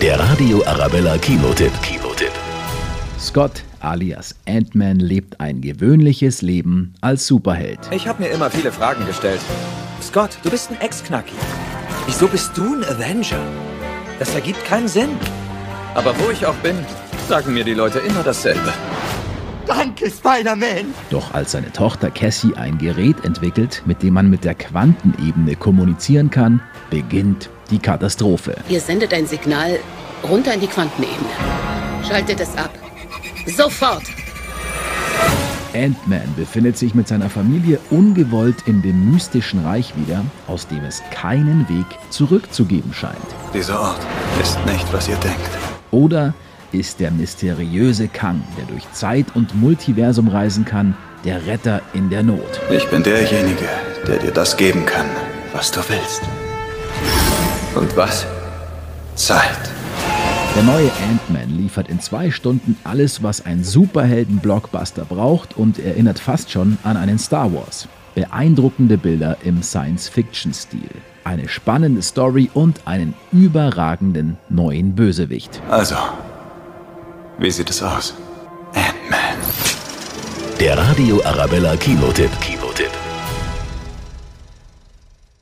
Der Radio Arabella Kinotipp. Kinotipp. Scott alias Ant-Man lebt ein gewöhnliches Leben als Superheld. Ich habe mir immer viele Fragen gestellt. Scott, du bist ein Ex-Knacki. Wieso bist du ein Avenger? Das ergibt keinen Sinn. Aber wo ich auch bin, sagen mir die Leute immer dasselbe. Danke, Spider-Man! Doch als seine Tochter Cassie ein Gerät entwickelt, mit dem man mit der Quantenebene kommunizieren kann, beginnt die Katastrophe. Ihr sendet ein Signal runter in die Quantenebene. Schaltet es ab. Sofort! Ant-Man befindet sich mit seiner Familie ungewollt in dem mystischen Reich wieder, aus dem es keinen Weg zurückzugeben scheint. Dieser Ort ist nicht, was ihr denkt. Oder ist der mysteriöse Kang, der durch Zeit und Multiversum reisen kann, der Retter in der Not. Ich bin derjenige, der dir das geben kann, was du willst. Und was? Zeit. Der neue Ant-Man liefert in zwei Stunden alles, was ein Superhelden-Blockbuster braucht und erinnert fast schon an einen Star Wars. Beeindruckende Bilder im Science-Fiction-Stil, eine spannende Story und einen überragenden neuen Bösewicht. Also, wie sieht es aus? Ant-Man. Der Radio Arabella Kinotipp. Kinotipp.